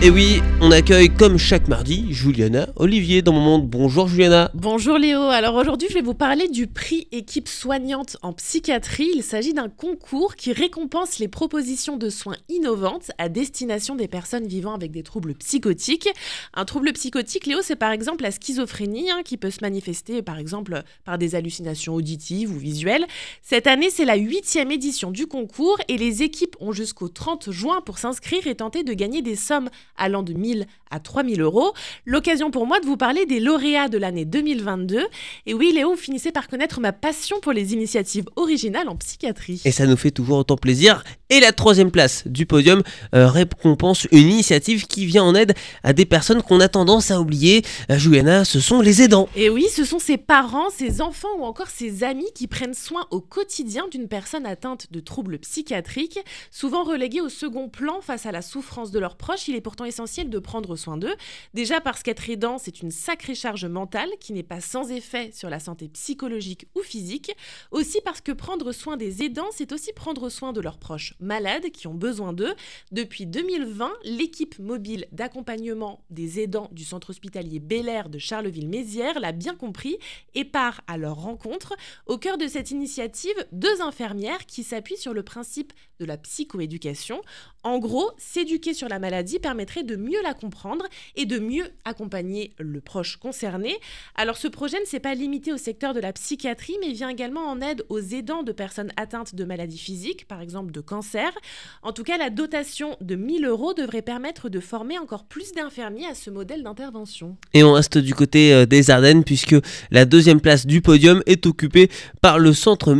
Et oui, on accueille comme chaque mardi Juliana Olivier dans mon monde. Bonjour Juliana. Bonjour Léo. Alors aujourd'hui, je vais vous parler du prix équipe soignante en psychiatrie. Il s'agit d'un concours qui récompense les propositions de soins innovantes à destination des personnes vivant avec des troubles psychotiques. Un trouble psychotique, Léo, c'est par exemple la schizophrénie hein, qui peut se manifester par exemple par des hallucinations auditives ou visuelles. Cette année, c'est la huitième édition du concours et les équipes ont jusqu'au 30 juin pour s'inscrire et tenter de gagner des sommes allant de 1000 à 3000 euros. L'occasion pour moi de vous parler des lauréats de l'année 2022. Et oui, Léo, vous finissez par connaître ma passion pour les initiatives originales en psychiatrie. Et ça nous fait toujours autant plaisir. Et la troisième place du podium euh, récompense une initiative qui vient en aide à des personnes qu'on a tendance à oublier. Euh, Juliana, ce sont les aidants. Et oui, ce sont ces parents, ces enfants ou encore ces amis qui prennent soin au quotidien d'une personne atteinte de troubles psychiatriques, souvent relégués au second plan face à la souffrance de leurs proches. Il est pourtant essentiel de prendre soin d'eux. Déjà parce qu'être aidant, c'est une sacrée charge mentale qui n'est pas sans effet sur la santé psychologique ou physique. Aussi parce que prendre soin des aidants, c'est aussi prendre soin de leurs proches malades qui ont besoin d'eux. Depuis 2020, l'équipe mobile d'accompagnement des aidants du centre hospitalier Bel de Charleville-Mézières l'a bien compris et part à leur rencontre. Au cœur de cette initiative, deux infirmières qui s'appuient sur le principe de la psychoéducation. En gros, s'éduquer sur la maladie de mieux la comprendre et de mieux accompagner le proche concerné. Alors ce projet ne s'est pas limité au secteur de la psychiatrie, mais vient également en aide aux aidants de personnes atteintes de maladies physiques, par exemple de cancer. En tout cas, la dotation de 1000 euros devrait permettre de former encore plus d'infirmiers à ce modèle d'intervention. Et on reste du côté euh, des Ardennes puisque la deuxième place du podium est occupée par le centre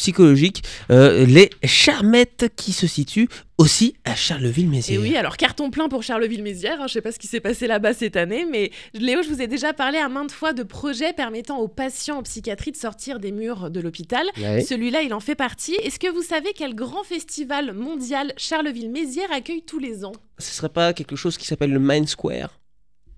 médico-psychologique euh, Les Charmettes qui se situe aussi à Charleville-Mézières. Et oui, alors carton plein pour Charleville-Mézières. Hein, je ne sais pas ce qui s'est passé là-bas cette année, mais Léo, je vous ai déjà parlé à maintes fois de projets permettant aux patients en psychiatrie de sortir des murs de l'hôpital. Ouais. Celui-là, il en fait partie. Est-ce que vous savez quel grand festival mondial Charleville-Mézières accueille tous les ans? Ce serait pas quelque chose qui s'appelle le Mind Square?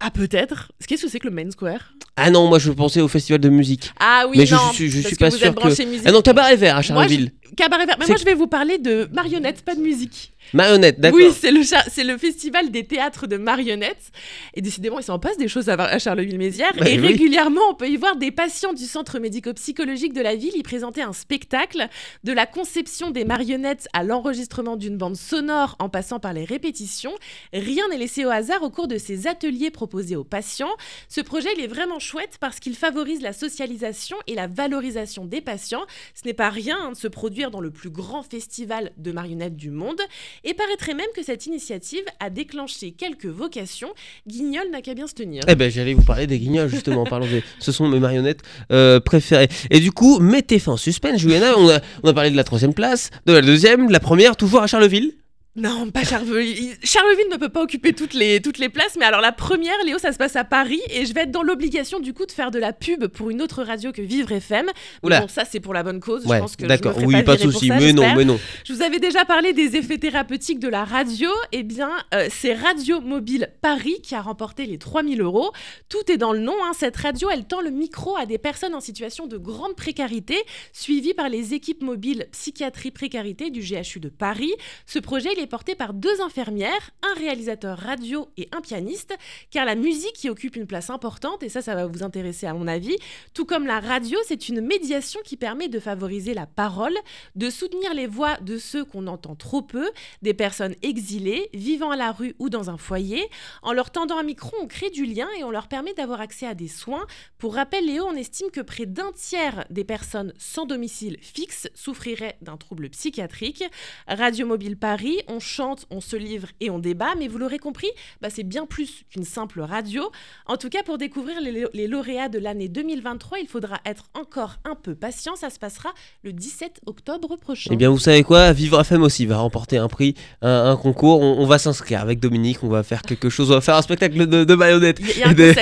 Ah, peut-être. Qu'est-ce que c'est que le Main Square? Ah non, moi je pensais au festival de musique. Ah oui, mais je, non. suis, je parce suis que pas vous sûr que. Ah non, cabaret vert à Moi, Charleville. Cabaret vert. Mais moi, je vais vous parler de marionnettes, pas de musique. Marionnette, d'accord. Oui, c'est le, c'est le festival des théâtres de marionnettes. Et décidément, il s'en passe des choses à, à Charleville-Mézières. Bah et oui. régulièrement, on peut y voir des patients du centre médico-psychologique de la ville y présenter un spectacle de la conception des marionnettes à l'enregistrement d'une bande sonore en passant par les répétitions. Rien n'est laissé au hasard au cours de ces ateliers proposés aux patients. Ce projet, il est vraiment chouette parce qu'il favorise la socialisation et la valorisation des patients. Ce n'est pas rien hein, de se produire dans le plus grand festival de marionnettes du monde. Et paraîtrait même que cette initiative a déclenché quelques vocations. Guignol n'a qu'à bien se tenir. Eh ben j'allais vous parler des guignols justement, parlons des... Ce sont mes marionnettes euh, préférées. Et du coup, mettez fin au suspense, Juliana, on a, on a parlé de la troisième place, de la deuxième, de la première, toujours à Charleville. Non, pas Charleville. Charleville ne peut pas occuper toutes les, toutes les places, mais alors la première, Léo, ça se passe à Paris et je vais être dans l'obligation du coup de faire de la pub pour une autre radio que Vivre FM. Oula. Bon, ça c'est pour la bonne cause. je pense que d'accord, oui, pas, pas de souci, mais non, mais non. Je vous avais déjà parlé des effets thérapeutiques de la radio. Eh bien, euh, c'est Radio Mobile Paris qui a remporté les 3000 euros. Tout est dans le nom. hein. Cette radio, elle tend le micro à des personnes en situation de grande précarité, suivies par les équipes mobiles psychiatrie précarité du GHU de Paris. Ce projet, il est porté par deux infirmières, un réalisateur radio et un pianiste, car la musique y occupe une place importante, et ça, ça va vous intéresser à mon avis. Tout comme la radio, c'est une médiation qui permet de favoriser la parole, de soutenir les voix de ceux qu'on entend trop peu, des personnes exilées, vivant à la rue ou dans un foyer. En leur tendant un micro, on crée du lien et on leur permet d'avoir accès à des soins. Pour rappel, Léo, on estime que près d'un tiers des personnes sans domicile fixe souffriraient d'un trouble psychiatrique. Radio Mobile Paris, on chante, on se livre et on débat, mais vous l'aurez compris, bah, c'est bien plus qu'une simple radio. En tout cas, pour découvrir les, les lauréats de l'année 2023, il faudra être encore un peu patient. Ça se passera le 17 octobre prochain. Eh bien, vous savez quoi Vivre FM aussi va remporter un prix, un, un concours. On, on va s'inscrire avec Dominique, on va faire quelque chose, on va faire un spectacle de, de marionnettes.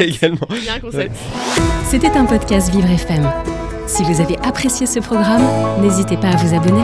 Également. Il y a un concept. C'était un podcast Vivre FM. Si vous avez apprécié ce programme, n'hésitez pas à vous abonner.